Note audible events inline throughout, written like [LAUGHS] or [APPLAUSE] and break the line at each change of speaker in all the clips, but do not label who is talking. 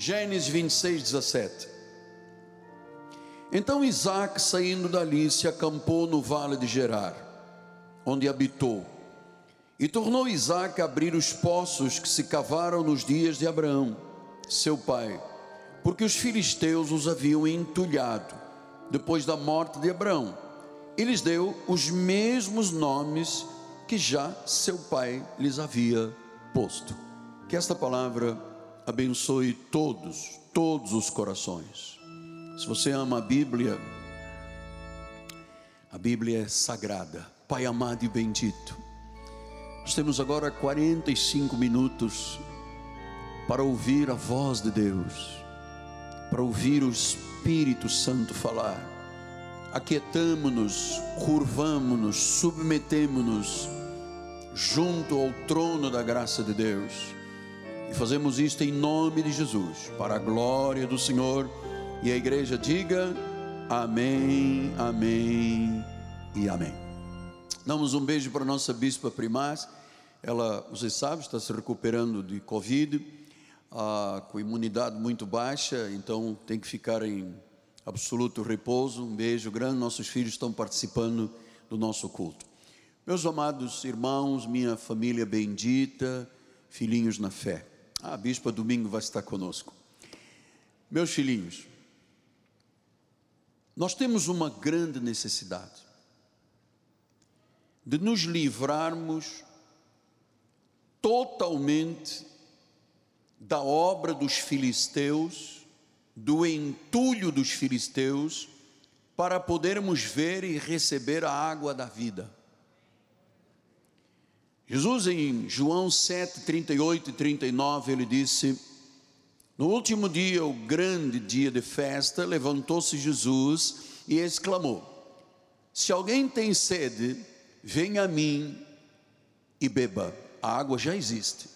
Gênesis 26, 17. Então Isaac, saindo dali, se acampou no vale de Gerar, onde habitou. E tornou Isaac a abrir os poços que se cavaram nos dias de Abraão, seu pai, porque os filisteus os haviam entulhado, depois da morte de Abraão. E lhes deu os mesmos nomes que já seu pai lhes havia posto. Que esta palavra abençoe todos, todos os corações. Se você ama a Bíblia, a Bíblia é sagrada. Pai amado e bendito. Nós temos agora 45 minutos para ouvir a voz de Deus, para ouvir o Espírito Santo falar. Aquietamo-nos, curvamo-nos, submetemo-nos junto ao trono da graça de Deus. E fazemos isto em nome de Jesus, para a glória do Senhor e a igreja diga amém, amém e amém. Damos um beijo para a nossa bispa primaz. Ela, vocês sabem, está se recuperando de Covid, ah, com imunidade muito baixa, então tem que ficar em absoluto repouso. Um beijo grande. Nossos filhos estão participando do nosso culto. Meus amados irmãos, minha família bendita, filhinhos na fé. A bispa domingo vai estar conosco. Meus filhinhos, nós temos uma grande necessidade de nos livrarmos totalmente da obra dos filisteus, do entulho dos filisteus, para podermos ver e receber a água da vida. Jesus, em João 7, 38 e 39, ele disse: no último dia, o grande dia de festa, levantou-se Jesus e exclamou: Se alguém tem sede, venha a mim e beba. A água já existe.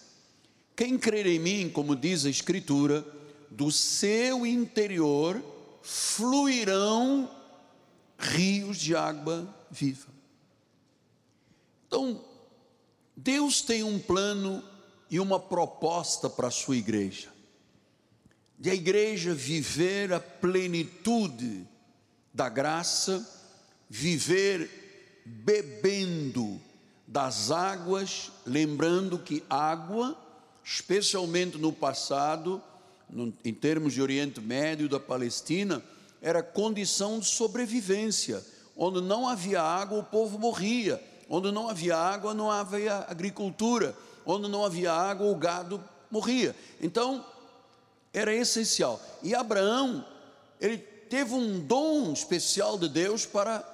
Quem crer em mim, como diz a Escritura, do seu interior fluirão rios de água viva. Então, Deus tem um plano e uma proposta para a sua igreja de a igreja viver a plenitude da graça, viver bebendo das águas, lembrando que água, especialmente no passado, no, em termos de Oriente Médio, da Palestina, era condição de sobrevivência. Onde não havia água, o povo morria. Onde não havia água, não havia agricultura. Onde não havia água, o gado morria. Então, era essencial. E Abraão, ele teve um dom especial de Deus para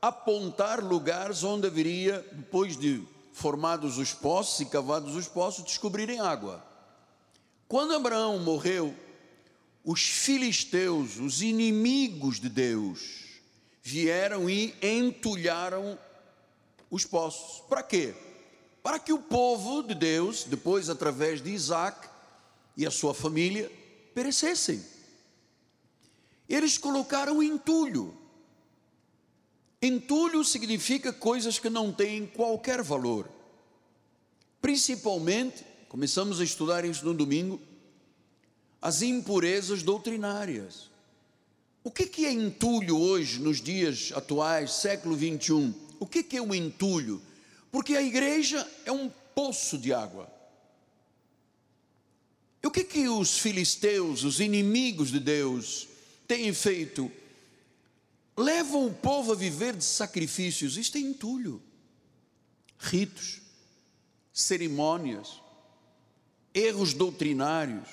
apontar lugares onde haveria, depois de formados os poços e cavados os poços, descobrirem água. Quando Abraão morreu, os filisteus, os inimigos de Deus, vieram e entulharam os poços. Para quê? Para que o povo de Deus, depois através de Isaac e a sua família, perecessem. Eles colocaram entulho. Entulho significa coisas que não têm qualquer valor. Principalmente, começamos a estudar isso no domingo, as impurezas doutrinárias. O que é entulho hoje, nos dias atuais, século 21? O que é o entulho? Porque a igreja é um poço de água. E o que que os filisteus, os inimigos de Deus, têm feito? Levam o povo a viver de sacrifícios, isto é entulho, ritos, cerimônias, erros doutrinários,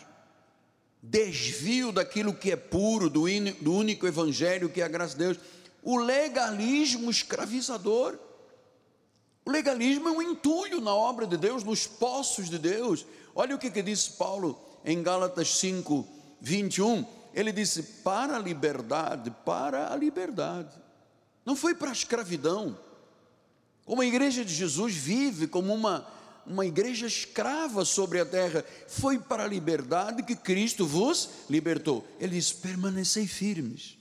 desvio daquilo que é puro, do, do único evangelho que é a graça de Deus, o legalismo escravizador. O legalismo é um entulho na obra de Deus, nos poços de Deus. Olha o que, que disse Paulo em Gálatas 5, 21. Ele disse: para a liberdade, para a liberdade. Não foi para a escravidão. Como a igreja de Jesus vive como uma, uma igreja escrava sobre a terra, foi para a liberdade que Cristo vos libertou. Ele diz: permanecei firmes.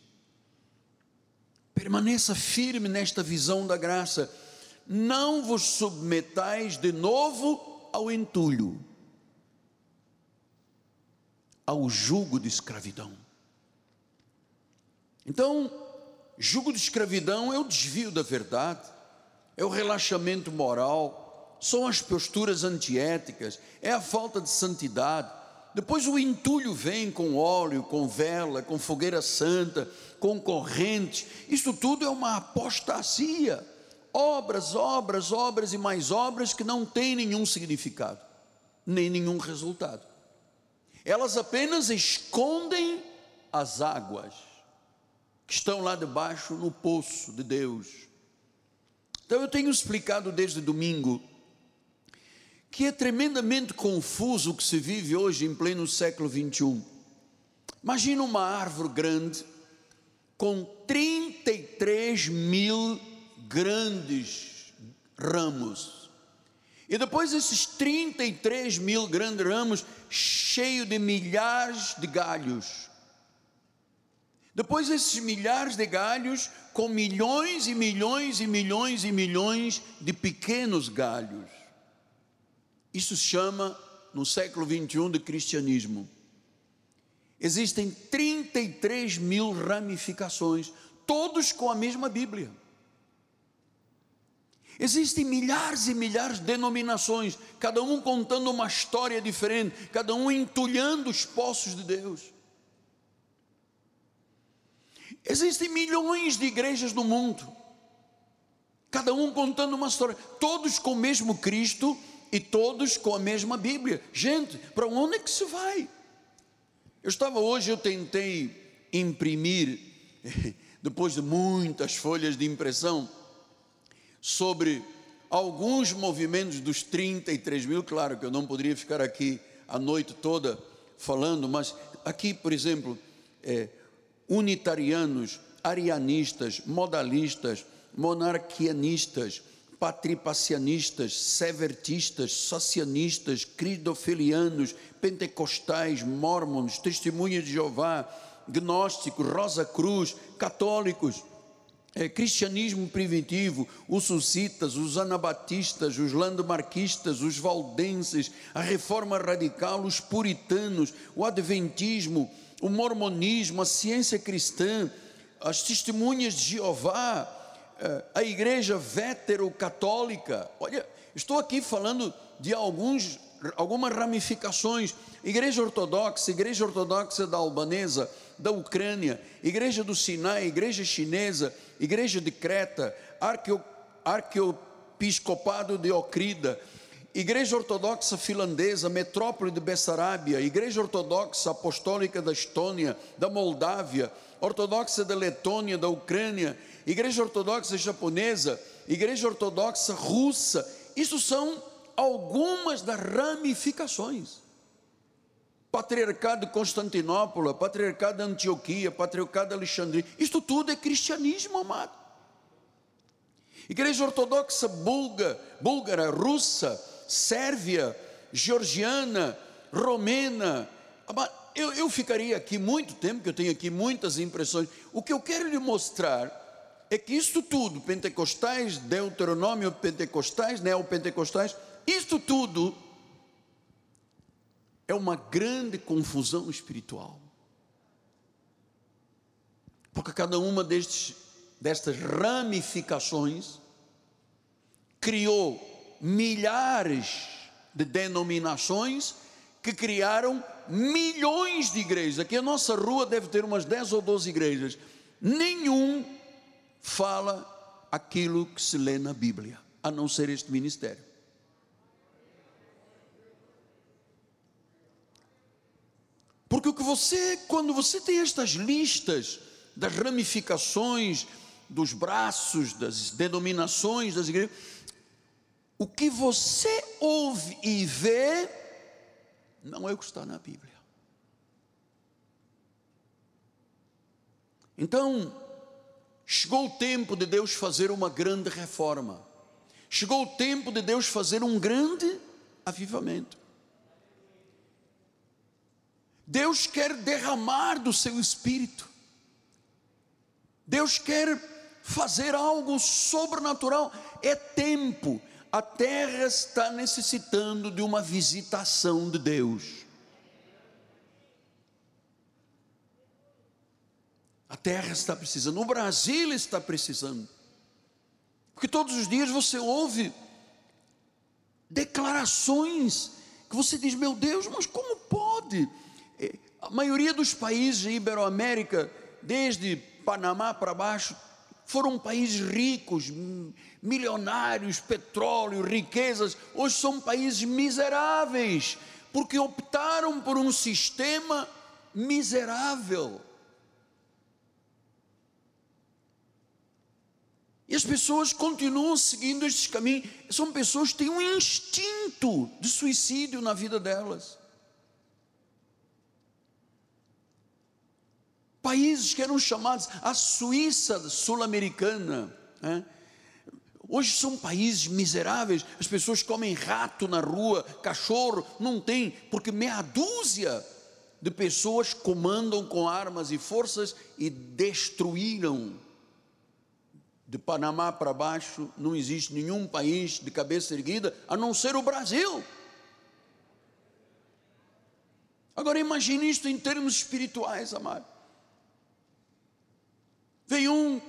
Permaneça firme nesta visão da graça. Não vos submetais de novo ao entulho ao jugo de escravidão. Então, jugo de escravidão é o desvio da verdade, é o relaxamento moral, são as posturas antiéticas, é a falta de santidade. Depois o entulho vem com óleo, com vela, com fogueira santa, com corrente. Isso tudo é uma apostasia. Obras, obras, obras e mais obras que não têm nenhum significado, nem nenhum resultado. Elas apenas escondem as águas que estão lá debaixo no poço de Deus. Então eu tenho explicado desde domingo que é tremendamente confuso o que se vive hoje em pleno século 21. Imagina uma árvore grande com 33 mil grandes ramos. E depois esses 33 mil grandes ramos cheio de milhares de galhos. Depois esses milhares de galhos com milhões e milhões e milhões e milhões de pequenos galhos. Isso se chama, no século 21, de cristianismo. Existem 33 mil ramificações, todos com a mesma Bíblia. Existem milhares e milhares de denominações, cada um contando uma história diferente, cada um entulhando os poços de Deus. Existem milhões de igrejas no mundo, cada um contando uma história, todos com o mesmo Cristo e todos com a mesma Bíblia. Gente, para onde é que se vai? Eu estava hoje, eu tentei imprimir, [LAUGHS] depois de muitas folhas de impressão, sobre alguns movimentos dos 33 mil. Claro que eu não poderia ficar aqui a noite toda falando, mas aqui, por exemplo, é, unitarianos, arianistas, modalistas, monarquianistas, patripacianistas, severtistas, socianistas, cridofilianos, pentecostais, mormons, testemunhas de Jeová, gnósticos, Rosa Cruz, católicos, é, cristianismo primitivo, os suscitas, os anabatistas, os landemarquistas, os valdenses, a reforma radical, os puritanos, o adventismo, o mormonismo, a ciência cristã, as testemunhas de Jeová, a igreja vétero-católica. Olha, estou aqui falando de alguns, algumas ramificações. Igreja ortodoxa, igreja ortodoxa da albanesa, da Ucrânia, igreja do Sinai, igreja chinesa, igreja de Creta, arqueo, arqueopiscopado de Ocrida, igreja ortodoxa finlandesa, metrópole de Bessarabia, igreja ortodoxa apostólica da Estônia, da Moldávia, ortodoxa da Letônia, da Ucrânia, igreja ortodoxa japonesa, igreja ortodoxa russa. Isso são algumas das ramificações patriarcado de Constantinopla, patriarcado de Antioquia, patriarcado de Alexandria. Isto tudo é cristianismo, amado. Igreja ortodoxa bulga, búlgara, russa, sérvia, georgiana, romena. Eu, eu ficaria aqui muito tempo, que eu tenho aqui muitas impressões. O que eu quero lhe mostrar é que isto tudo, pentecostais, deuteronômio pentecostais, neopentecostais, isto tudo é uma grande confusão espiritual. Porque cada uma destes, destas ramificações criou milhares de denominações que criaram milhões de igrejas. Aqui a nossa rua deve ter umas 10 ou 12 igrejas. Nenhum fala aquilo que se lê na Bíblia, a não ser este ministério. Porque o que você, quando você tem estas listas das ramificações, dos braços, das denominações das igrejas, o que você ouve e vê não é o que está na Bíblia. Então, chegou o tempo de Deus fazer uma grande reforma. Chegou o tempo de Deus fazer um grande avivamento. Deus quer derramar do seu espírito. Deus quer fazer algo sobrenatural. É tempo. A terra está necessitando de uma visitação de Deus. A terra está precisando, o Brasil está precisando. Porque todos os dias você ouve declarações que você diz: meu Deus, mas como pode? É, a maioria dos países da Iberoamérica, desde Panamá para baixo, foram países ricos, milionários, petróleo, riquezas. Hoje são países miseráveis, porque optaram por um sistema miserável. E as pessoas continuam seguindo estes caminhos. São pessoas que têm um instinto de suicídio na vida delas. Países que eram chamados a Suíça sul-americana. Né? Hoje são países miseráveis, as pessoas comem rato na rua, cachorro, não tem, porque meia dúzia de pessoas comandam com armas e forças e destruíram de Panamá para baixo, não existe nenhum país de cabeça erguida a não ser o Brasil. Agora imagine isto em termos espirituais, amado. Vem um,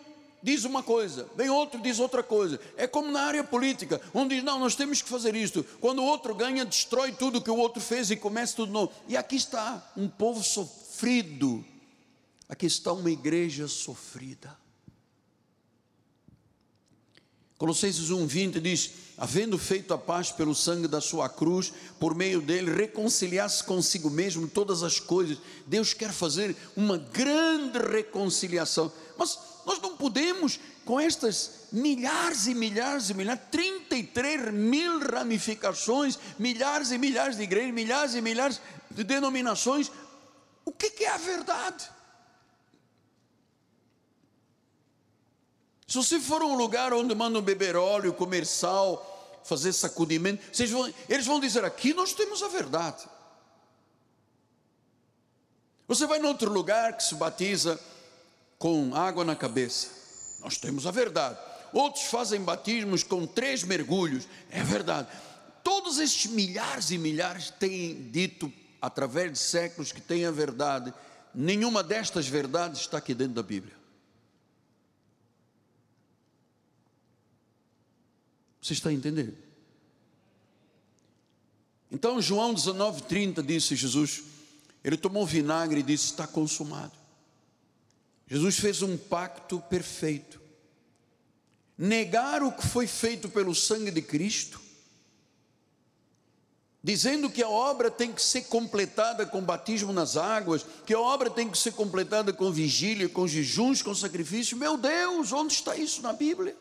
diz uma coisa, vem outro, diz outra coisa. É como na área política, um diz, não, nós temos que fazer isto. Quando o outro ganha, destrói tudo que o outro fez e começa tudo novo. E aqui está um povo sofrido. Aqui está uma igreja sofrida. Colossenses 1,20 diz: Havendo feito a paz pelo sangue da sua cruz, por meio dele reconciliar-se consigo mesmo todas as coisas. Deus quer fazer uma grande reconciliação, mas nós não podemos, com estas milhares e milhares e milhares, 33 mil ramificações, milhares e milhares de igrejas, milhares e milhares de denominações, o que é a verdade? Se você for a um lugar onde mandam beber óleo, comer sal, fazer sacudimento, vão, eles vão dizer: aqui nós temos a verdade. Você vai em outro lugar que se batiza com água na cabeça, nós temos a verdade. Outros fazem batismos com três mergulhos, é verdade. Todos estes milhares e milhares têm dito, através de séculos, que têm a verdade. Nenhuma destas verdades está aqui dentro da Bíblia. Você está a entender? Então, João 19,30 disse Jesus, ele tomou vinagre e disse: Está consumado. Jesus fez um pacto perfeito. Negar o que foi feito pelo sangue de Cristo, dizendo que a obra tem que ser completada com batismo nas águas, que a obra tem que ser completada com vigília, com jejuns, com sacrifício. Meu Deus, onde está isso na Bíblia?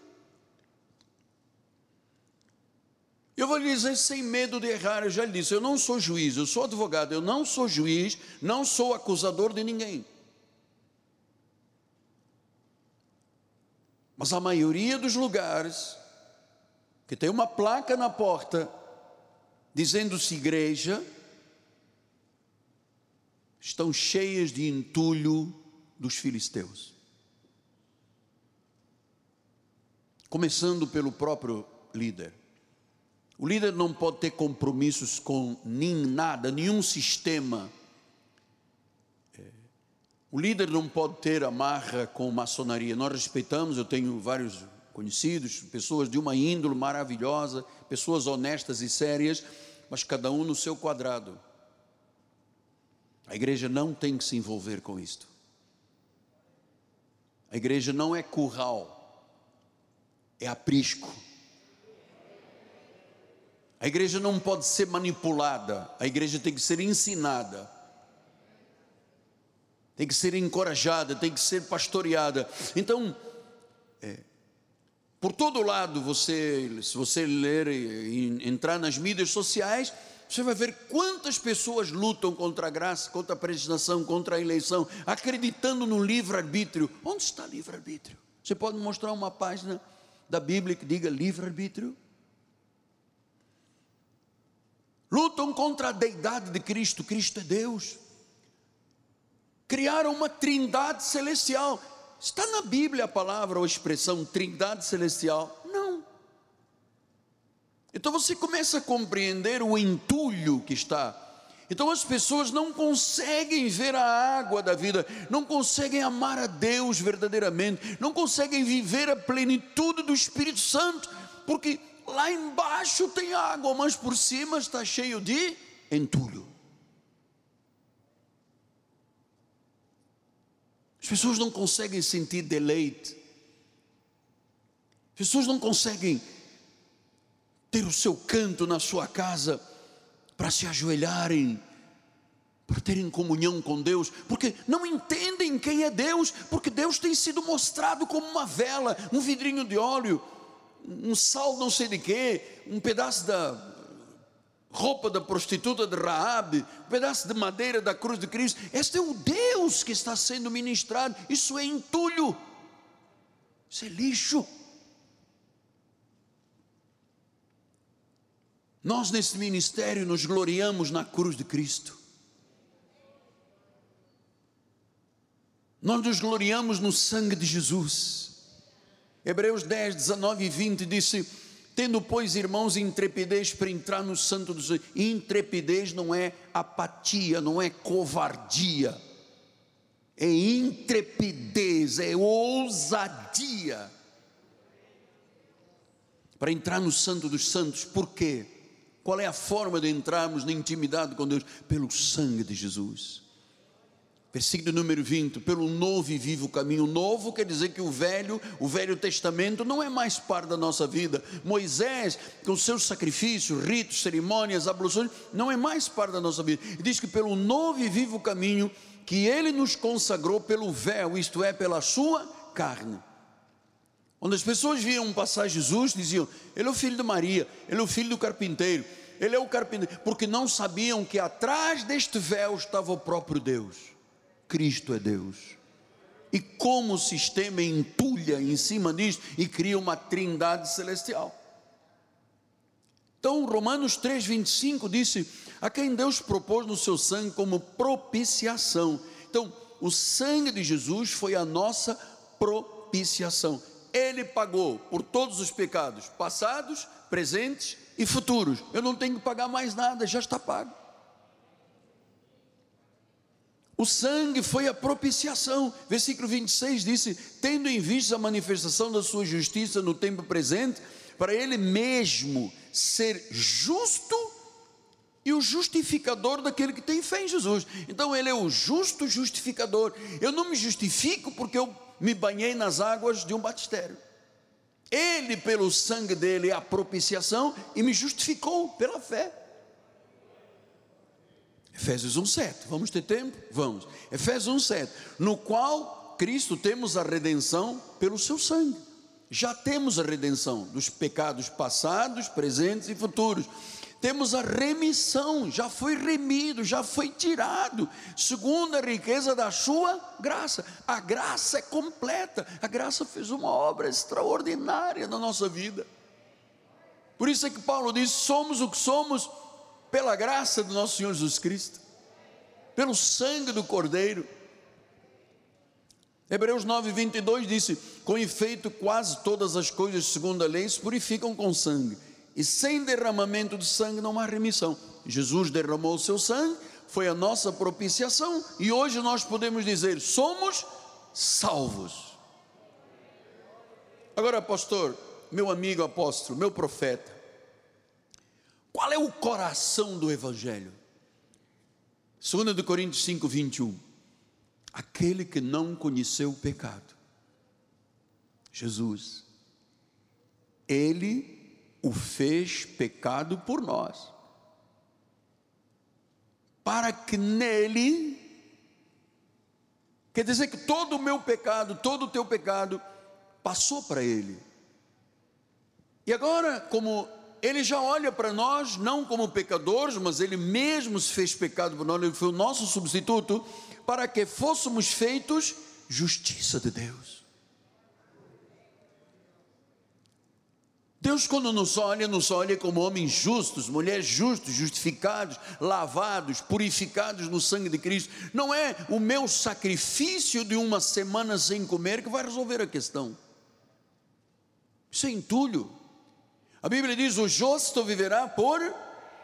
Eu vou lhe dizer sem medo de errar, eu já lhe disse, eu não sou juiz, eu sou advogado, eu não sou juiz, não sou acusador de ninguém. Mas a maioria dos lugares que tem uma placa na porta dizendo-se igreja, estão cheias de entulho dos filisteus. Começando pelo próprio líder. O líder não pode ter compromissos com nem nada, nenhum sistema. É, o líder não pode ter amarra com maçonaria. Nós respeitamos, eu tenho vários conhecidos, pessoas de uma índole maravilhosa, pessoas honestas e sérias, mas cada um no seu quadrado. A igreja não tem que se envolver com isto. A igreja não é curral, é aprisco. A igreja não pode ser manipulada, a igreja tem que ser ensinada, tem que ser encorajada, tem que ser pastoreada. Então, é, por todo lado, você, se você ler e entrar nas mídias sociais, você vai ver quantas pessoas lutam contra a graça, contra a predestinação, contra a eleição, acreditando no livre-arbítrio. Onde está livre-arbítrio? Você pode mostrar uma página da Bíblia que diga livre-arbítrio? Lutam contra a deidade de Cristo, Cristo é Deus. Criaram uma trindade celestial. Está na Bíblia a palavra ou a expressão trindade celestial? Não. Então você começa a compreender o entulho que está. Então as pessoas não conseguem ver a água da vida, não conseguem amar a Deus verdadeiramente, não conseguem viver a plenitude do Espírito Santo, porque lá embaixo tem água, mas por cima está cheio de entulho. As pessoas não conseguem sentir deleite, as pessoas não conseguem ter o seu canto na sua casa para se ajoelharem, para terem comunhão com Deus, porque não entendem quem é Deus, porque Deus tem sido mostrado como uma vela, um vidrinho de óleo, um sal não sei de quê, um pedaço da roupa da prostituta de Raabe, um pedaço de madeira da cruz de Cristo. Este é o Deus que está sendo ministrado. Isso é entulho. Isso é lixo. Nós nesse ministério nos gloriamos na cruz de Cristo. Nós nos gloriamos no sangue de Jesus. Hebreus 10, 19 e 20 disse: Tendo, pois, irmãos, intrepidez para entrar no santo dos intrepidez não é apatia, não é covardia, é intrepidez, é ousadia para entrar no santo dos santos. Por quê? Qual é a forma de entrarmos na intimidade com Deus? Pelo sangue de Jesus. Versículo número 20, pelo novo e vivo caminho. Novo quer dizer que o velho, o velho testamento não é mais parte da nossa vida. Moisés, com seus sacrifícios, ritos, cerimônias, abluções, não é mais parte da nossa vida. E diz que pelo novo e vivo caminho que ele nos consagrou pelo véu, isto é, pela sua carne. Quando as pessoas viam passar Jesus, diziam: Ele é o filho de Maria, ele é o filho do carpinteiro, ele é o carpinteiro, porque não sabiam que atrás deste véu estava o próprio Deus. Cristo é Deus. E como o sistema entulha em cima disso e cria uma trindade celestial. Então, Romanos 3,25 disse: A quem Deus propôs no seu sangue como propiciação. Então, o sangue de Jesus foi a nossa propiciação. Ele pagou por todos os pecados, passados, presentes e futuros. Eu não tenho que pagar mais nada, já está pago. O sangue foi a propiciação. Versículo 26 disse: Tendo em vista a manifestação da sua justiça no tempo presente, para ele mesmo ser justo e o justificador daquele que tem fé em Jesus. Então ele é o justo justificador. Eu não me justifico porque eu me banhei nas águas de um batistério. Ele, pelo sangue dele, é a propiciação e me justificou pela fé. Efésios 1,7. Vamos ter tempo? Vamos. Efésios 1,7. No qual Cristo temos a redenção pelo seu sangue. Já temos a redenção dos pecados passados, presentes e futuros. Temos a remissão, já foi remido, já foi tirado, segundo a riqueza da sua graça. A graça é completa, a graça fez uma obra extraordinária na nossa vida. Por isso é que Paulo diz: somos o que somos pela graça do nosso Senhor Jesus Cristo, pelo sangue do Cordeiro. Hebreus 9, 22 disse: Com efeito, quase todas as coisas, segundo a lei, se purificam com sangue, e sem derramamento de sangue não há remissão. Jesus derramou o seu sangue, foi a nossa propiciação, e hoje nós podemos dizer: somos salvos. Agora, pastor, meu amigo apóstolo, meu profeta, qual é o coração do Evangelho? 2 Coríntios 5, 21. Aquele que não conheceu o pecado, Jesus, ele o fez pecado por nós, para que nele, quer dizer que todo o meu pecado, todo o teu pecado, passou para ele. E agora, como ele já olha para nós não como pecadores, mas ele mesmo se fez pecado por nós, ele foi o nosso substituto, para que fôssemos feitos justiça de Deus. Deus, quando nos olha, nos olha como homens justos, mulheres justos, justificados, lavados, purificados no sangue de Cristo. Não é o meu sacrifício de uma semana sem comer que vai resolver a questão. Isso é entulho. A Bíblia diz: o justo viverá por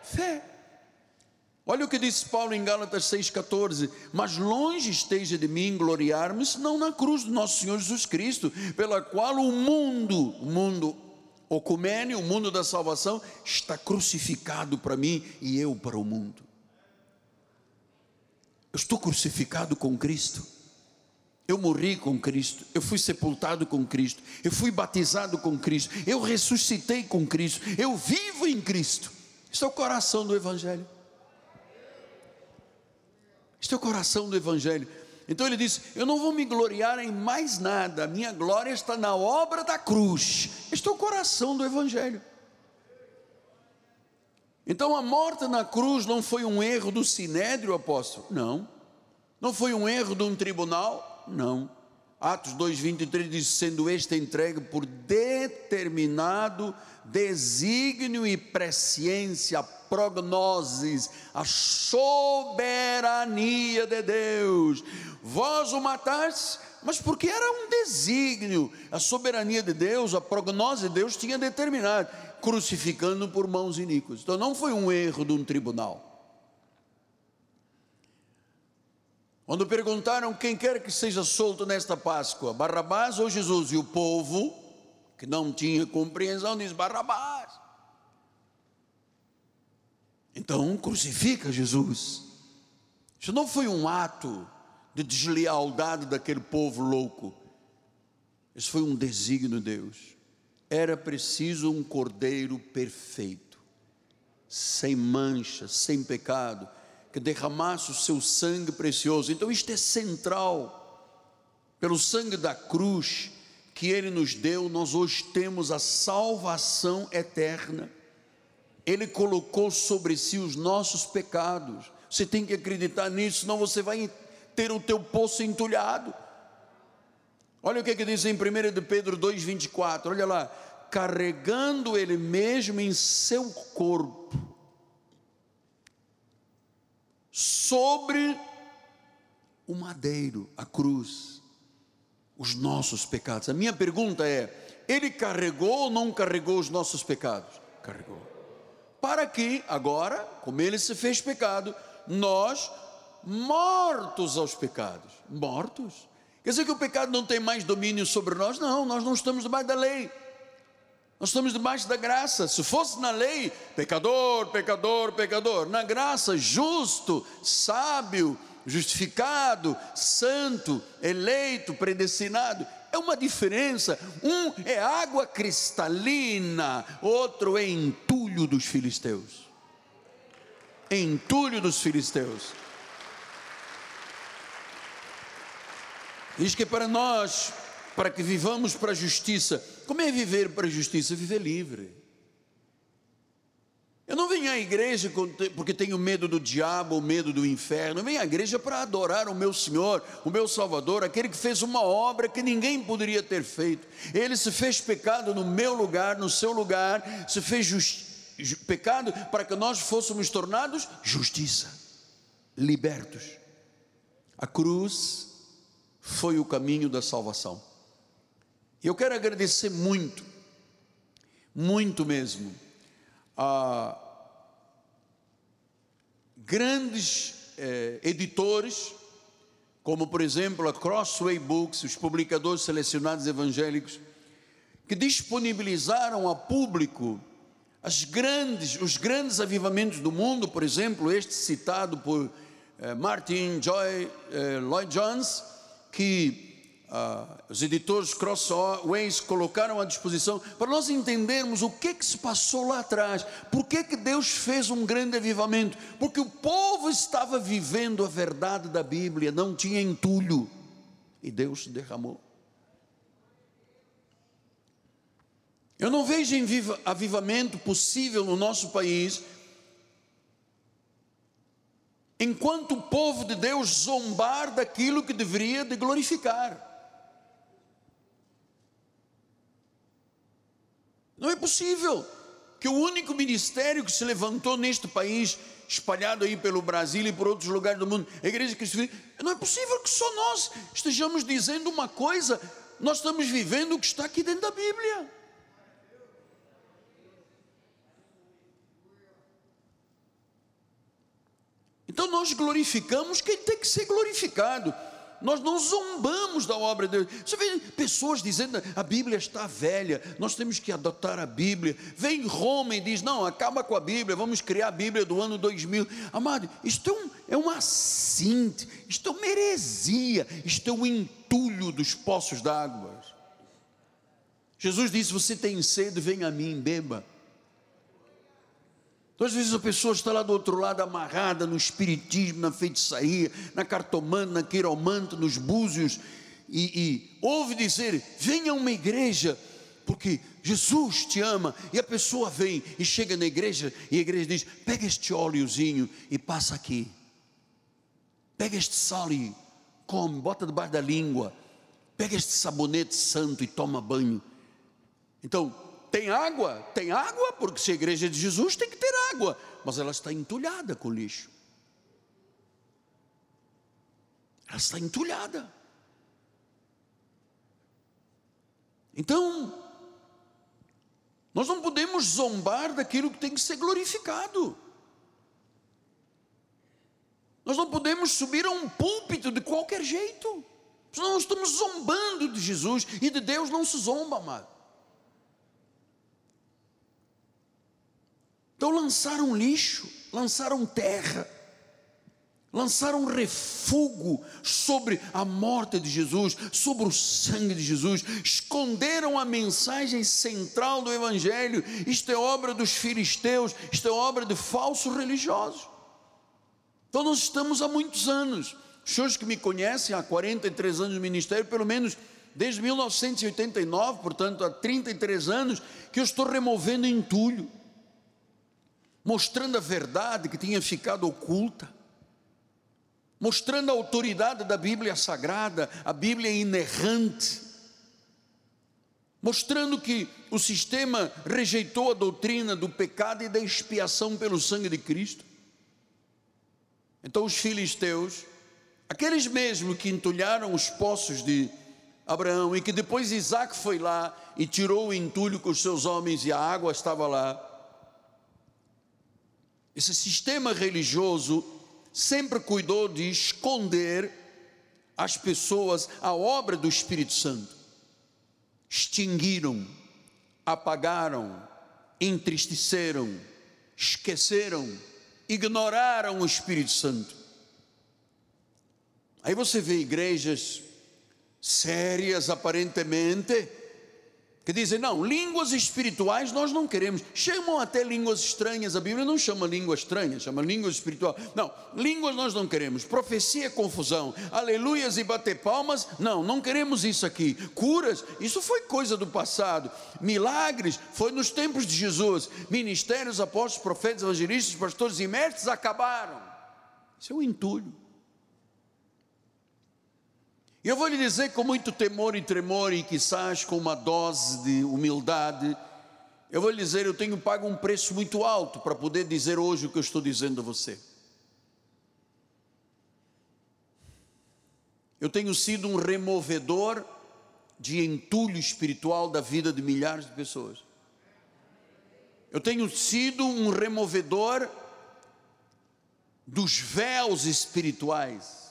fé. Olha o que disse Paulo em Gálatas 6,14: Mas longe esteja de mim gloriar-me, senão na cruz do nosso Senhor Jesus Cristo, pela qual o mundo, o mundo ocumene, o mundo da salvação, está crucificado para mim e eu para o mundo. Eu estou crucificado com Cristo. Eu morri com Cristo, eu fui sepultado com Cristo, eu fui batizado com Cristo, eu ressuscitei com Cristo, eu vivo em Cristo. Isso é o coração do Evangelho. Este é o coração do Evangelho. Então ele diz: Eu não vou me gloriar em mais nada, a minha glória está na obra da cruz. Este é o coração do Evangelho. Então a morte na cruz não foi um erro do sinédrio, apóstolo? Não. Não foi um erro de um tribunal? Não. Atos 2,23 diz: sendo este entregue por determinado desígnio e presciência, prognoses, a soberania de Deus. Vós o mataste, mas porque era um desígnio, a soberania de Deus, a prognose de Deus tinha determinado, crucificando por mãos iníquas. Então não foi um erro de um tribunal. Quando perguntaram quem quer que seja solto nesta Páscoa, Barrabás ou Jesus, e o povo, que não tinha compreensão, diz Barrabás. Então crucifica Jesus. Isso não foi um ato de deslealdade daquele povo louco. Isso foi um desígnio de Deus. Era preciso um cordeiro perfeito, sem mancha, sem pecado que derramasse o seu sangue precioso. Então, isto é central. Pelo sangue da cruz que ele nos deu, nós hoje temos a salvação eterna. Ele colocou sobre si os nossos pecados. Você tem que acreditar nisso, senão você vai ter o teu poço entulhado. Olha o que, é que diz em 1 de Pedro 2,24, olha lá, carregando ele mesmo em seu corpo sobre o madeiro, a cruz, os nossos pecados. A minha pergunta é: ele carregou ou não carregou os nossos pecados? Carregou. Para que agora, como ele se fez pecado, nós mortos aos pecados, mortos. Quer dizer que o pecado não tem mais domínio sobre nós? Não, nós não estamos debaixo da lei. Nós estamos debaixo da graça. Se fosse na lei, pecador, pecador, pecador. Na graça, justo, sábio, justificado, santo, eleito, predestinado. É uma diferença. Um é água cristalina, outro é entulho dos filisteus. Entulho dos filisteus. Diz que para nós para que vivamos para a justiça. Como é viver para a justiça? Viver livre. Eu não venho à igreja porque tenho medo do diabo, medo do inferno. Eu venho à igreja para adorar o meu Senhor, o meu Salvador, aquele que fez uma obra que ninguém poderia ter feito. Ele se fez pecado no meu lugar, no seu lugar, se fez pecado para que nós fôssemos tornados justiça, libertos. A cruz foi o caminho da salvação. Eu quero agradecer muito, muito mesmo, a grandes eh, editores, como por exemplo a Crossway Books, os publicadores selecionados evangélicos, que disponibilizaram a público as grandes, os grandes avivamentos do mundo, por exemplo, este citado por eh, Martin Joy eh, Lloyd Jones, que ah, os editores Crossways colocaram à disposição para nós entendermos o que, que se passou lá atrás, por que, que Deus fez um grande avivamento, porque o povo estava vivendo a verdade da Bíblia, não tinha entulho, e Deus derramou. Eu não vejo avivamento possível no nosso país enquanto o povo de Deus zombar daquilo que deveria de glorificar. Não é possível que o único ministério que se levantou neste país, espalhado aí pelo Brasil e por outros lugares do mundo, a igreja cristã, não é possível que só nós estejamos dizendo uma coisa, nós estamos vivendo o que está aqui dentro da Bíblia. Então nós glorificamos quem tem que ser glorificado. Nós não zombamos da obra de Deus. Você vê pessoas dizendo a Bíblia está velha, nós temos que adotar a Bíblia. Vem Roma e diz: não, acaba com a Bíblia, vamos criar a Bíblia do ano 2000. Amado, isto é, um, é uma cinte, isto é uma heresia, isto é um entulho dos poços d'água. Jesus disse: Você tem sede, vem a mim, beba. Então, às vezes a pessoa está lá do outro lado amarrada no espiritismo, na feitiçaria, na cartomante, na quiromante, nos búzios, e, e ouve dizer: venha a uma igreja, porque Jesus te ama. E a pessoa vem e chega na igreja, e a igreja diz: pega este óleozinho e passa aqui. Pega este sal e come, bota debaixo da língua. Pega este sabonete santo e toma banho. Então, tem água? Tem água, porque se a igreja é de Jesus tem que ter água, mas ela está entulhada com lixo. Ela está entulhada. Então, nós não podemos zombar daquilo que tem que ser glorificado. Nós não podemos subir a um púlpito de qualquer jeito. Senão nós estamos zombando de Jesus e de Deus não se zomba, amado. Então lançaram lixo, lançaram terra, lançaram refúgio sobre a morte de Jesus, sobre o sangue de Jesus, esconderam a mensagem central do Evangelho. Isto é obra dos filisteus, isto é obra de falsos religiosos. Então nós estamos há muitos anos, os senhores que me conhecem há 43 anos de ministério, pelo menos desde 1989, portanto há 33 anos, que eu estou removendo entulho mostrando a verdade que tinha ficado oculta, mostrando a autoridade da Bíblia Sagrada, a Bíblia inerrante, mostrando que o sistema rejeitou a doutrina do pecado e da expiação pelo sangue de Cristo. Então os filisteus, aqueles mesmos que entulharam os poços de Abraão e que depois Isaac foi lá e tirou o entulho com os seus homens e a água estava lá, esse sistema religioso sempre cuidou de esconder às pessoas a obra do Espírito Santo. Extinguiram, apagaram, entristeceram, esqueceram, ignoraram o Espírito Santo. Aí você vê igrejas sérias aparentemente, que dizem, não, línguas espirituais nós não queremos. Chamam até línguas estranhas, a Bíblia não chama língua estranha, chama língua espiritual. Não, línguas nós não queremos. Profecia é confusão. Aleluias e bater palmas, não, não queremos isso aqui. Curas, isso foi coisa do passado. Milagres, foi nos tempos de Jesus. Ministérios, apóstolos, profetas, evangelistas, pastores e mestres acabaram. Isso é um entulho. Eu vou lhe dizer com muito temor e tremor, e quizás com uma dose de humildade, eu vou lhe dizer: eu tenho pago um preço muito alto para poder dizer hoje o que eu estou dizendo a você. Eu tenho sido um removedor de entulho espiritual da vida de milhares de pessoas. Eu tenho sido um removedor dos véus espirituais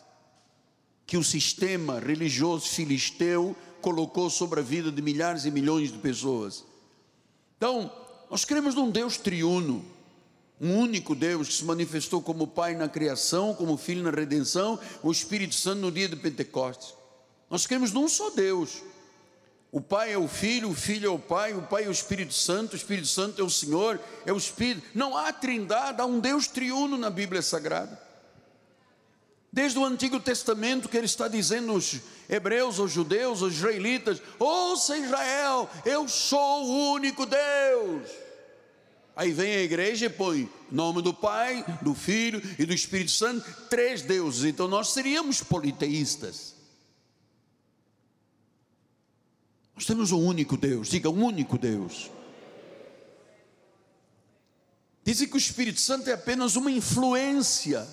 que o sistema religioso filisteu colocou sobre a vida de milhares e milhões de pessoas. Então, nós cremos num Deus triuno, um único Deus que se manifestou como Pai na criação, como Filho na redenção, o Espírito Santo no dia de Pentecostes. Nós cremos num só Deus. O Pai é o Filho, o Filho é o Pai, o Pai é o Espírito Santo, o Espírito Santo é o Senhor, é o Espírito. Não há trindade, há um Deus triuno na Bíblia Sagrada. Desde o Antigo Testamento, que ele está dizendo aos hebreus, aos judeus, aos israelitas: Ouça Israel, eu sou o único Deus. Aí vem a igreja e põe nome do Pai, do Filho e do Espírito Santo, três deuses. Então nós seríamos politeístas. Nós temos um único Deus, diga um único Deus. Dizem que o Espírito Santo é apenas uma influência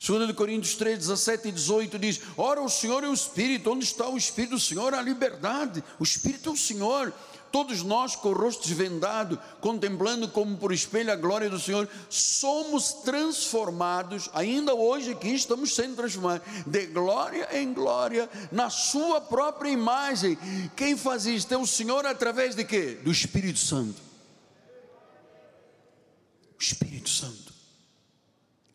2 Coríntios 3, 17 e 18 diz: Ora, o Senhor é o Espírito, onde está o Espírito do Senhor? A liberdade, o Espírito é o Senhor. todos nós com o rosto desvendado, contemplando como por espelho a glória do Senhor, somos transformados, ainda hoje aqui estamos sendo transformados, de glória em glória, na Sua própria imagem. Quem faz isso? É o Senhor através de quê? Do Espírito Santo. Espírito Santo.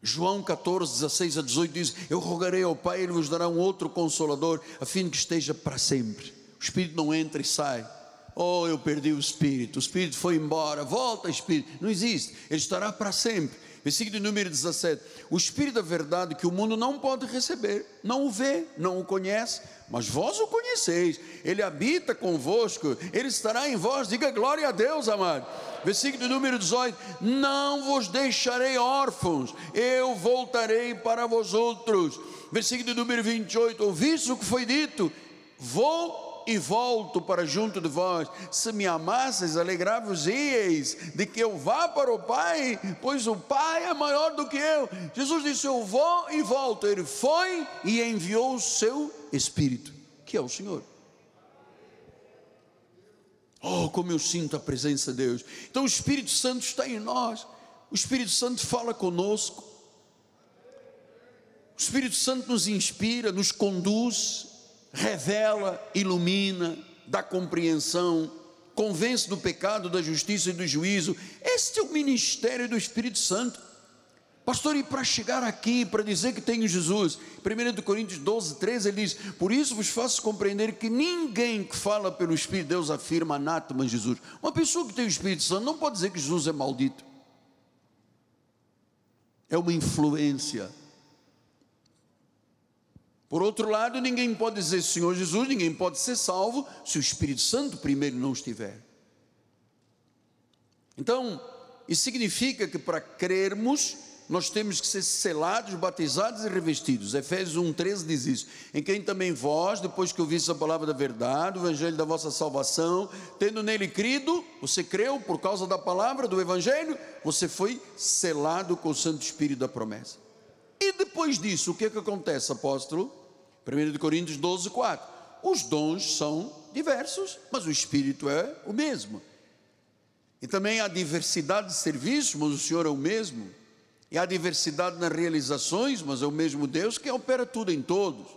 João 14, 16 a 18 diz: Eu rogarei ao Pai, Ele vos dará um outro consolador, a fim de que esteja para sempre. O Espírito não entra e sai. Oh, eu perdi o Espírito, o Espírito foi embora, volta Espírito. Não existe, ele estará para sempre. Versículo número 17: O Espírito da verdade que o mundo não pode receber, não o vê, não o conhece, mas vós o conheceis, ele habita convosco, ele estará em vós. Diga glória a Deus, amado. Versículo número 18: Não vos deixarei órfãos, eu voltarei para vós outros. Versículo número 28: Ouviste o que foi dito? Vou e volto para junto de vós. Se me amasseis, alegrar-vos-eis de que eu vá para o Pai, pois o Pai é maior do que eu. Jesus disse: Eu vou e volto. Ele foi e enviou o seu Espírito, que é o Senhor. Oh, como eu sinto a presença de Deus. Então o Espírito Santo está em nós. O Espírito Santo fala conosco. O Espírito Santo nos inspira, nos conduz revela, ilumina, dá compreensão, convence do pecado, da justiça e do juízo. Este é o ministério do Espírito Santo. Pastor, e para chegar aqui, para dizer que tenho Jesus, 1 Coríntios 12, 13, ele diz: Por isso vos faço compreender que ninguém que fala pelo Espírito de Deus afirma anátema Jesus. Uma pessoa que tem o Espírito Santo não pode dizer que Jesus é maldito. É uma influência por outro lado, ninguém pode dizer Senhor Jesus, ninguém pode ser salvo se o Espírito Santo primeiro não estiver. Então, isso significa que para crermos, nós temos que ser selados, batizados e revestidos. Efésios 1,13 diz isso. Em quem também vós, depois que ouviste a palavra da verdade, o evangelho da vossa salvação, tendo nele crido, você creu por causa da palavra do evangelho, você foi selado com o Santo Espírito da promessa. E depois disso, o que é que acontece, apóstolo? 1 Coríntios 12, 4. Os dons são diversos, mas o Espírito é o mesmo. E também há diversidade de serviços, mas o Senhor é o mesmo. E há diversidade nas realizações, mas é o mesmo Deus que opera tudo em todos.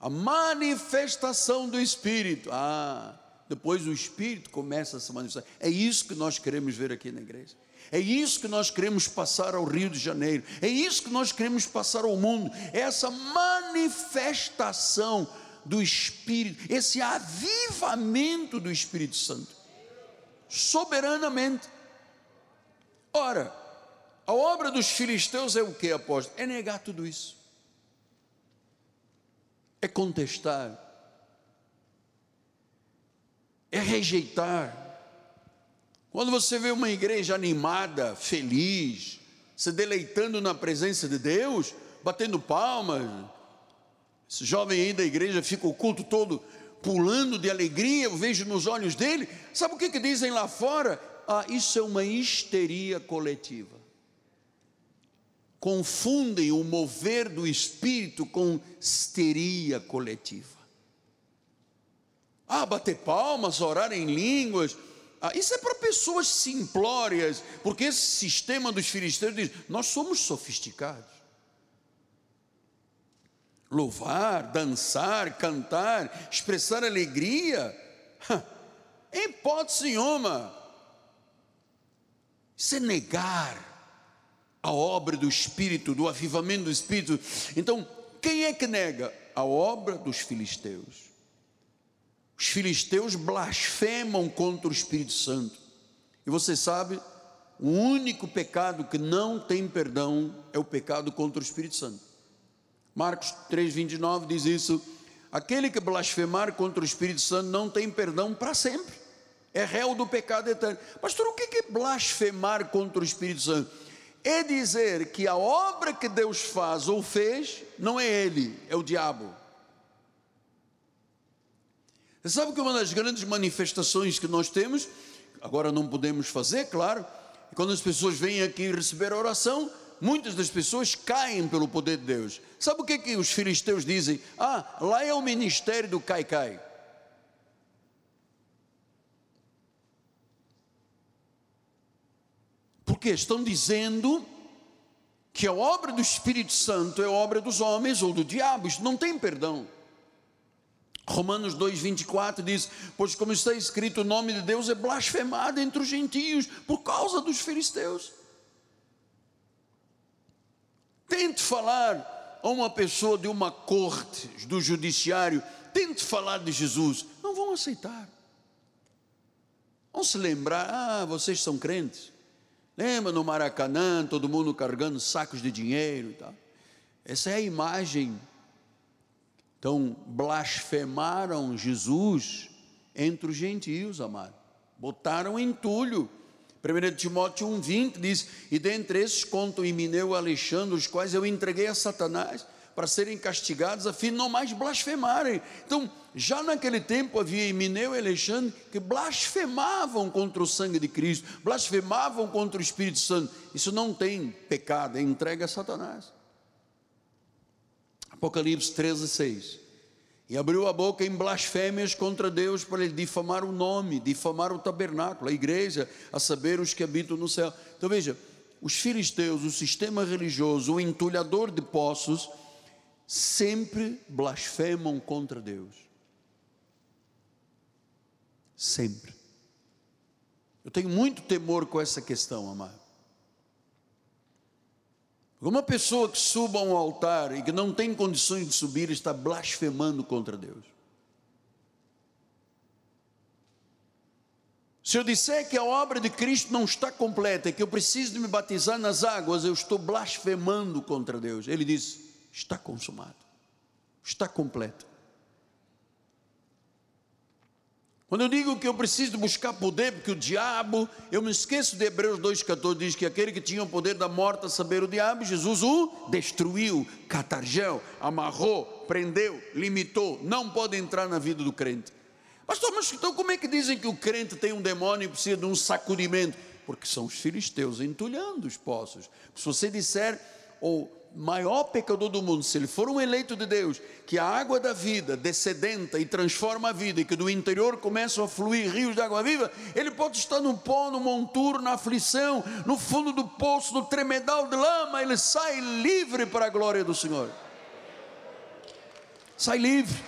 A manifestação do Espírito. Ah, depois o Espírito começa a se manifestar. É isso que nós queremos ver aqui na igreja. É isso que nós queremos passar ao Rio de Janeiro, é isso que nós queremos passar ao mundo, é essa manifestação do Espírito, esse avivamento do Espírito Santo, soberanamente. Ora, a obra dos filisteus é o que, apóstolo? É negar tudo isso, é contestar, é rejeitar, quando você vê uma igreja animada, feliz, se deleitando na presença de Deus, batendo palmas, esse jovem aí da igreja fica o culto todo pulando de alegria, eu vejo nos olhos dele. Sabe o que, que dizem lá fora? Ah, isso é uma histeria coletiva. Confundem o mover do espírito com histeria coletiva. Ah, bater palmas, orar em línguas, isso é para pessoas simplórias, porque esse sistema dos filisteus diz: nós somos sofisticados. Louvar, dançar, cantar, expressar alegria, em hipótese nenhuma, isso é negar a obra do Espírito, do avivamento do Espírito. Então, quem é que nega? A obra dos filisteus. Os filisteus blasfemam contra o Espírito Santo. E você sabe, o único pecado que não tem perdão é o pecado contra o Espírito Santo. Marcos 3,29 diz isso: aquele que blasfemar contra o Espírito Santo não tem perdão para sempre, é réu do pecado eterno. Pastor, o que é blasfemar contra o Espírito Santo? É dizer que a obra que Deus faz ou fez não é Ele, é o diabo. Você sabe que uma das grandes manifestações que nós temos, agora não podemos fazer, claro, é quando as pessoas vêm aqui receber a oração, muitas das pessoas caem pelo poder de Deus. Sabe o que, é que os filisteus dizem? Ah, lá é o ministério do Caicai. Porque estão dizendo que a obra do Espírito Santo é obra dos homens ou do diabo, isso não tem perdão. Romanos 2,24 diz: Pois, como está escrito, o nome de Deus é blasfemado entre os gentios por causa dos filisteus. Tente falar a uma pessoa de uma corte, do judiciário, tente falar de Jesus, não vão aceitar. Vão se lembrar: ah, vocês são crentes. Lembra no Maracanã, todo mundo carregando sacos de dinheiro e tal. Essa é a imagem então, blasfemaram Jesus entre os gentios, amado. Botaram entulho. 1 Timóteo 1,20 diz: E dentre esses contam Emineu e Alexandre, os quais eu entreguei a Satanás para serem castigados, a fim de não mais blasfemarem. Então, já naquele tempo havia Emineu e Alexandre que blasfemavam contra o sangue de Cristo, blasfemavam contra o Espírito Santo. Isso não tem pecado, é entregue a Satanás. Apocalipse 13, 6. E abriu a boca em blasfêmias contra Deus para lhe difamar o nome, difamar o tabernáculo, a igreja, a saber os que habitam no céu. Então veja, os filisteus, o sistema religioso, o entulhador de poços, sempre blasfemam contra Deus. Sempre. Eu tenho muito temor com essa questão, amado. Uma pessoa que suba a um altar e que não tem condições de subir está blasfemando contra Deus. Se eu disser que a obra de Cristo não está completa que eu preciso de me batizar nas águas, eu estou blasfemando contra Deus. Ele diz: está consumado, está completo. Quando eu digo que eu preciso buscar poder, porque o diabo, eu me esqueço de Hebreus 2,14, diz que aquele que tinha o poder da morte a saber o diabo, Jesus o destruiu, catargel, amarrou, prendeu, limitou, não pode entrar na vida do crente. Pastor, mas então como é que dizem que o crente tem um demônio e precisa de um sacudimento? Porque são os filisteus entulhando os poços. Se você disser, ou maior pecador do mundo, se ele for um eleito de Deus, que a água da vida descedenta e transforma a vida, e que do interior começam a fluir rios de água viva, ele pode estar no pó, no monturo, na aflição, no fundo do poço, no tremedal de lama, ele sai livre para a glória do Senhor. Sai livre.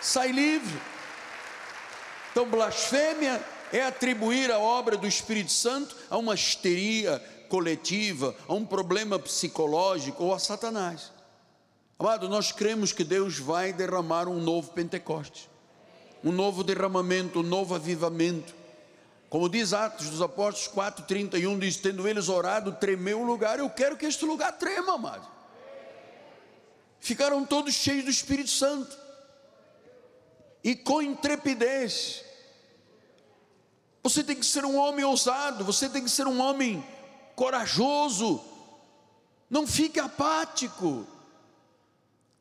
Sai livre. Então, blasfêmia é atribuir a obra do Espírito Santo a uma histeria, coletiva, a um problema psicológico ou a Satanás. Amado, nós cremos que Deus vai derramar um novo Pentecostes, um novo derramamento, um novo avivamento. Como diz Atos dos Apóstolos 4,31, diz: Tendo eles orado, tremeu o lugar. Eu quero que este lugar trema, amado. Ficaram todos cheios do Espírito Santo e com intrepidez. Você tem que ser um homem ousado, você tem que ser um homem corajoso, não fique apático.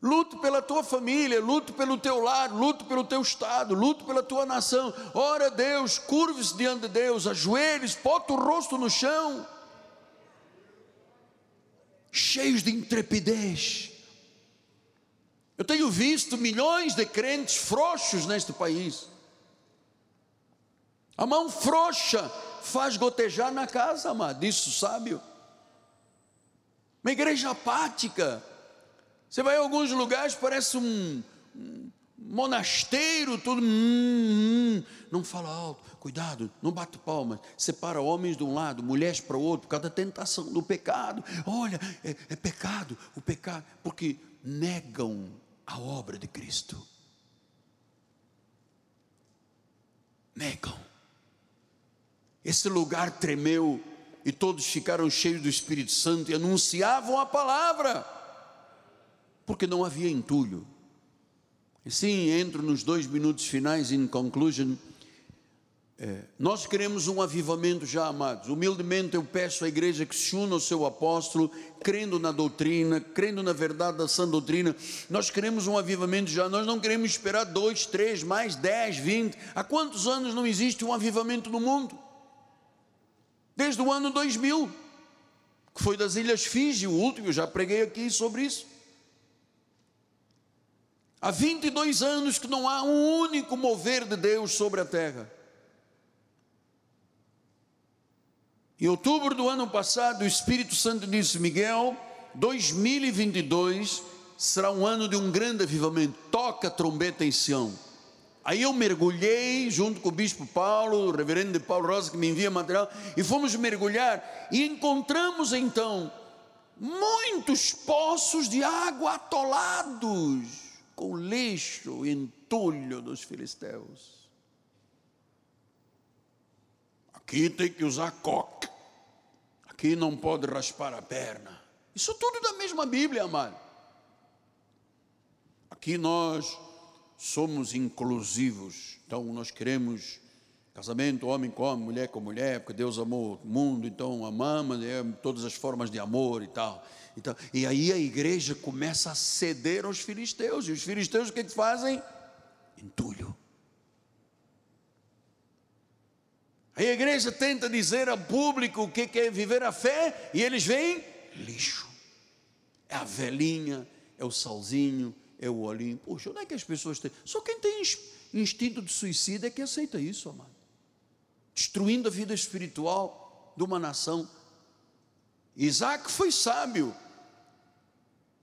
Luto pela tua família, luto pelo teu lar, luto pelo teu estado, luto pela tua nação. Ora Deus, curve-se diante de Deus, ajoelhe, bota o rosto no chão. Cheios de intrepidez. Eu tenho visto milhões de crentes frouxos neste país. A mão frouxa faz gotejar na casa, amado, isso sábio. Uma igreja apática. Você vai em alguns lugares, parece um, um monasteiro, tudo. Hum, hum, não fala alto, cuidado, não bate palmas. Separa homens de um lado, mulheres para o outro, por causa da tentação do pecado. Olha, é, é pecado, o pecado, porque negam a obra de Cristo. Negam. Esse lugar tremeu e todos ficaram cheios do Espírito Santo e anunciavam a palavra, porque não havia entulho. E sim, entro nos dois minutos finais, in conclusion. É, nós queremos um avivamento já, amados. Humildemente eu peço à igreja que se una ao seu apóstolo, crendo na doutrina, crendo na verdade da sã doutrina. Nós queremos um avivamento já. Nós não queremos esperar dois, três, mais dez, vinte. Há quantos anos não existe um avivamento no mundo? Desde o ano 2000, que foi das Ilhas Fiji, o último, eu já preguei aqui sobre isso. Há 22 anos que não há um único mover de Deus sobre a terra. Em outubro do ano passado, o Espírito Santo disse: Miguel, 2022 será um ano de um grande avivamento. Toca a trombeta em Sião. Aí eu mergulhei junto com o bispo Paulo, o reverendo Paulo Rosa, que me envia material, e fomos mergulhar e encontramos então muitos poços de água atolados com lixo e entulho dos filisteus. Aqui tem que usar coque, aqui não pode raspar a perna. Isso tudo da mesma Bíblia, amado. Aqui nós somos inclusivos, então nós queremos casamento, homem com homem, mulher com mulher, porque Deus amou o mundo, então amamos é, todas as formas de amor e tal. Então, e aí a igreja começa a ceder aos filisteus, e os filisteus o que, é que fazem? Entulho. A igreja tenta dizer ao público o que é viver a fé, e eles veem lixo. É a velhinha, é o salzinho, é o olhinho. Poxa, onde é que as pessoas têm? Só quem tem instinto de suicídio é que aceita isso, amado. Destruindo a vida espiritual de uma nação. Isaac foi sábio.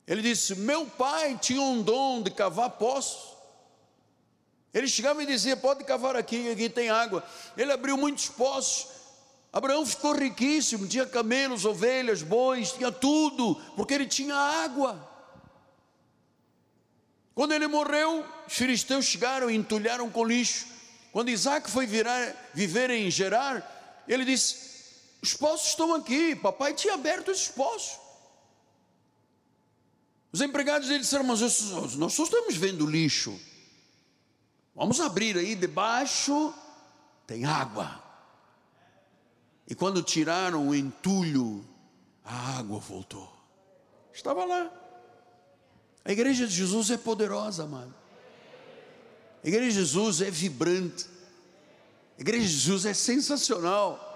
Ele disse: Meu pai tinha um dom de cavar poços. Ele chegava e dizia: Pode cavar aqui, aqui tem água. Ele abriu muitos poços. Abraão ficou riquíssimo, tinha camelos, ovelhas, bois, tinha tudo, porque ele tinha água. Quando ele morreu, os filisteus chegaram e entulharam com lixo. Quando Isaac foi virar, viver em Gerar, ele disse: Os poços estão aqui, papai tinha aberto esses poços. Os empregados dele disseram: Mas nós só estamos vendo lixo. Vamos abrir aí debaixo, tem água. E quando tiraram o entulho, a água voltou. Estava lá. A igreja de Jesus é poderosa, amado. A igreja de Jesus é vibrante. A igreja de Jesus é sensacional.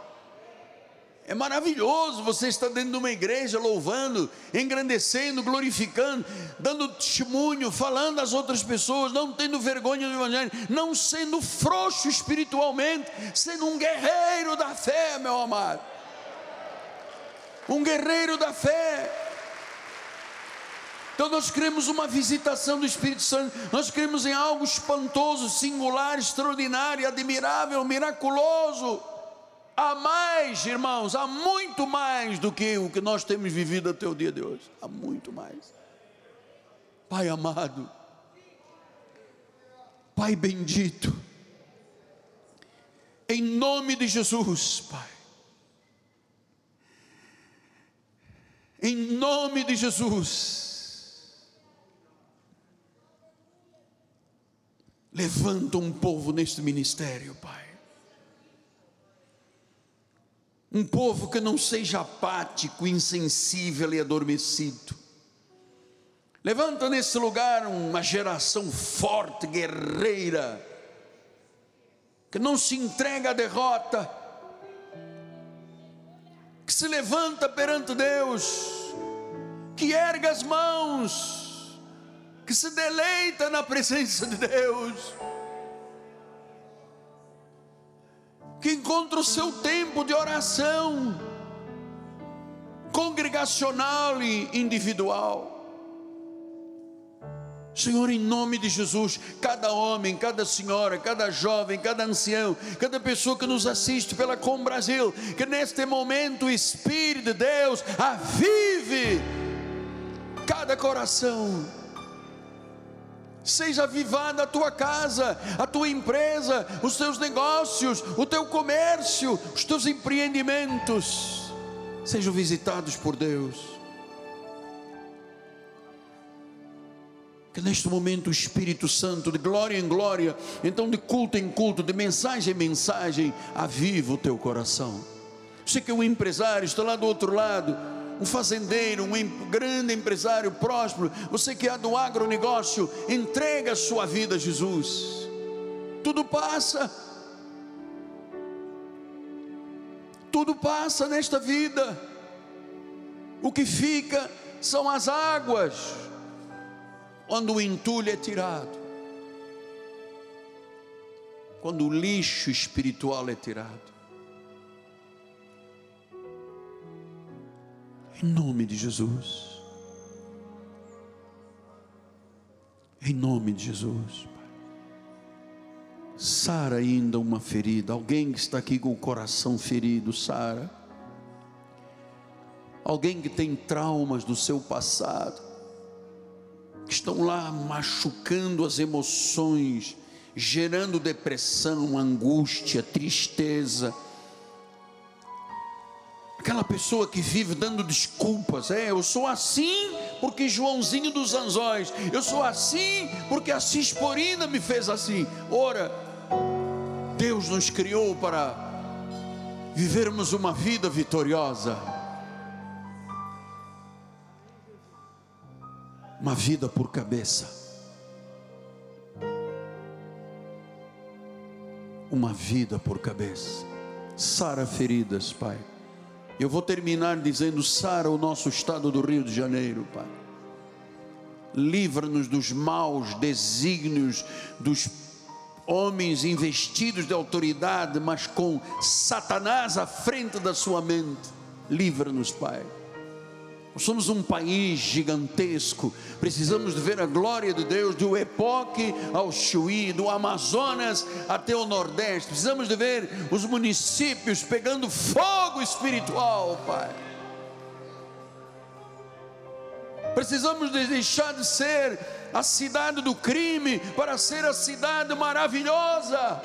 É maravilhoso você estar dentro de uma igreja louvando, engrandecendo, glorificando, dando testemunho, falando às outras pessoas, não tendo vergonha do Evangelho, não sendo frouxo espiritualmente, sendo um guerreiro da fé, meu amado. Um guerreiro da fé. Então nós queremos uma visitação do Espírito Santo, nós queremos em algo espantoso, singular, extraordinário, admirável, miraculoso. Há mais, irmãos, há muito mais do que o que nós temos vivido até o dia de hoje. Há muito mais. Pai amado, Pai bendito, em nome de Jesus, Pai. Em nome de Jesus Levanta um povo neste ministério, Pai. Um povo que não seja apático, insensível e adormecido. Levanta nesse lugar uma geração forte, guerreira, que não se entrega à derrota, que se levanta perante Deus, que erga as mãos, que se deleita na presença de Deus, que encontra o seu tempo de oração congregacional e individual. Senhor, em nome de Jesus, cada homem, cada senhora, cada jovem, cada ancião, cada pessoa que nos assiste pela Com Brasil, que neste momento o Espírito de Deus avive cada coração seja avivada a tua casa, a tua empresa, os teus negócios, o teu comércio, os teus empreendimentos, sejam visitados por Deus. Que neste momento o Espírito Santo, de glória em glória, então de culto em culto, de mensagem em mensagem, aviva o teu coração. Você que é um empresário, está lá do outro lado, um fazendeiro, um grande empresário próspero, você que é do agronegócio, entrega a sua vida a Jesus. Tudo passa. Tudo passa nesta vida. O que fica são as águas, quando o entulho é tirado, quando o lixo espiritual é tirado. Em nome de Jesus. Em nome de Jesus. Sara ainda uma ferida. Alguém que está aqui com o coração ferido, Sara. Alguém que tem traumas do seu passado, que estão lá machucando as emoções, gerando depressão, angústia, tristeza Aquela pessoa que vive dando desculpas, é, eu sou assim porque Joãozinho dos Anzóis, eu sou assim porque a Cisporina me fez assim. Ora, Deus nos criou para vivermos uma vida vitoriosa. Uma vida por cabeça. Uma vida por cabeça. Sara feridas, Pai eu vou terminar dizendo: Sara o nosso estado do Rio de Janeiro, Pai. Livra-nos dos maus desígnios dos homens investidos de autoridade, mas com Satanás à frente da sua mente. Livra-nos, Pai. Nós somos um país gigantesco, precisamos ver a glória de Deus do Epoque ao Chuí, do Amazonas até o Nordeste. Precisamos de ver os municípios pegando fogo espiritual, Pai. Precisamos de deixar de ser a cidade do crime para ser a cidade maravilhosa.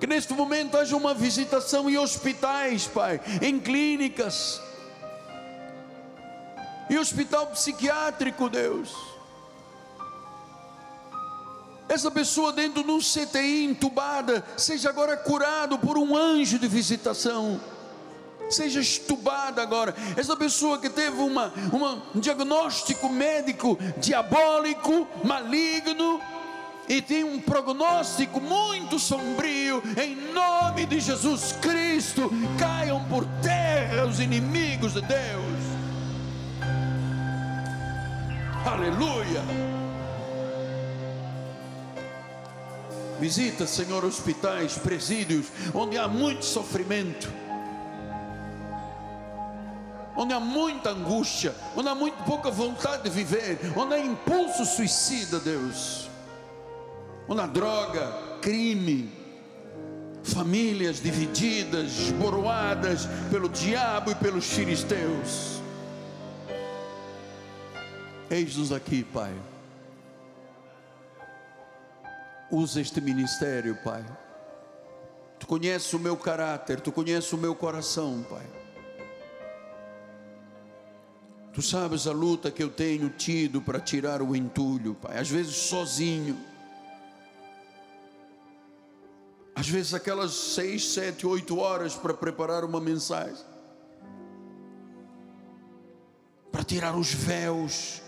Que neste momento haja uma visitação em hospitais, Pai, em clínicas, em hospital psiquiátrico, Deus. Essa pessoa dentro de um CTI entubada, seja agora curado por um anjo de visitação. Seja estubada agora. Essa pessoa que teve uma, uma, um diagnóstico médico diabólico, maligno, e tem um prognóstico muito sombrio, em nome de Jesus Cristo, caiam por terra os inimigos de Deus. Aleluia. Visita, Senhor, hospitais, presídios, onde há muito sofrimento, onde há muita angústia, onde há muito pouca vontade de viver, onde há impulso suicida, Deus onde há droga, crime, famílias divididas, esboroadas pelo diabo e pelos filisteus. Eis-nos aqui, Pai. Usa este ministério, Pai. Tu conheces o meu caráter, tu conheces o meu coração, Pai. Tu sabes a luta que eu tenho tido para tirar o entulho, Pai, às vezes sozinho Às vezes aquelas seis, sete, oito horas para preparar uma mensagem. Para tirar os véus.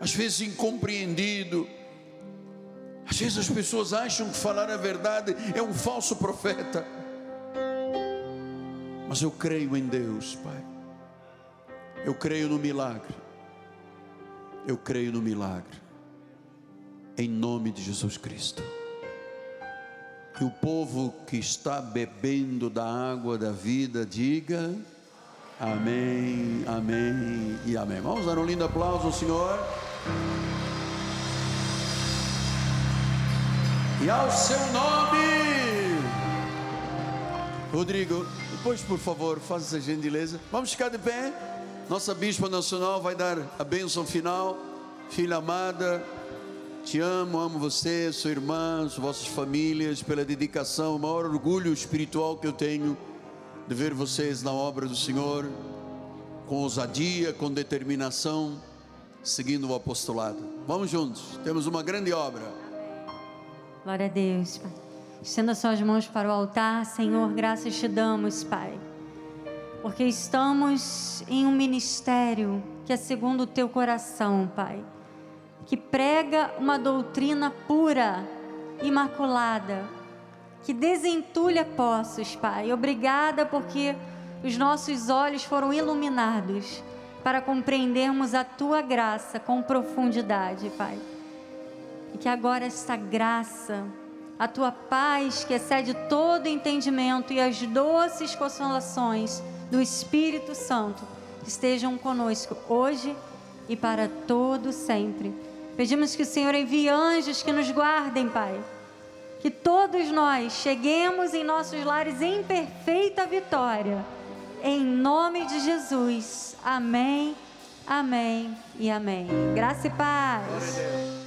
Às vezes incompreendido. Às vezes as pessoas acham que falar a verdade é um falso profeta. Mas eu creio em Deus, Pai. Eu creio no milagre. Eu creio no milagre. Em nome de Jesus Cristo que o povo que está bebendo da água da vida diga amém, amém e amém. Vamos dar um lindo aplauso ao Senhor. E ao seu nome, Rodrigo, depois por favor, faça essa gentileza. Vamos ficar de pé. Nossa Bispa Nacional vai dar a bênção final. Filha amada, te amo, amo você, sua irmã, vossas famílias, pela dedicação, o maior orgulho espiritual que eu tenho de ver vocês na obra do Senhor, com ousadia, com determinação, seguindo o apostolado. Vamos juntos, temos uma grande obra.
Glória a Deus, Pai. Estenda suas mãos para o altar, Senhor, graças te damos, Pai, porque estamos em um ministério que é segundo o teu coração, Pai que prega uma doutrina pura, imaculada, que desentulha poços, Pai. Obrigada porque os nossos olhos foram iluminados para compreendermos a tua graça com profundidade, Pai. E que agora esta graça a tua paz que excede todo entendimento e as doces consolações do Espírito Santo estejam conosco hoje e para todo sempre. Pedimos que o Senhor envie anjos que nos guardem, Pai. Que todos nós cheguemos em nossos lares em perfeita vitória. Em nome de Jesus. Amém, amém e amém. Graça e paz.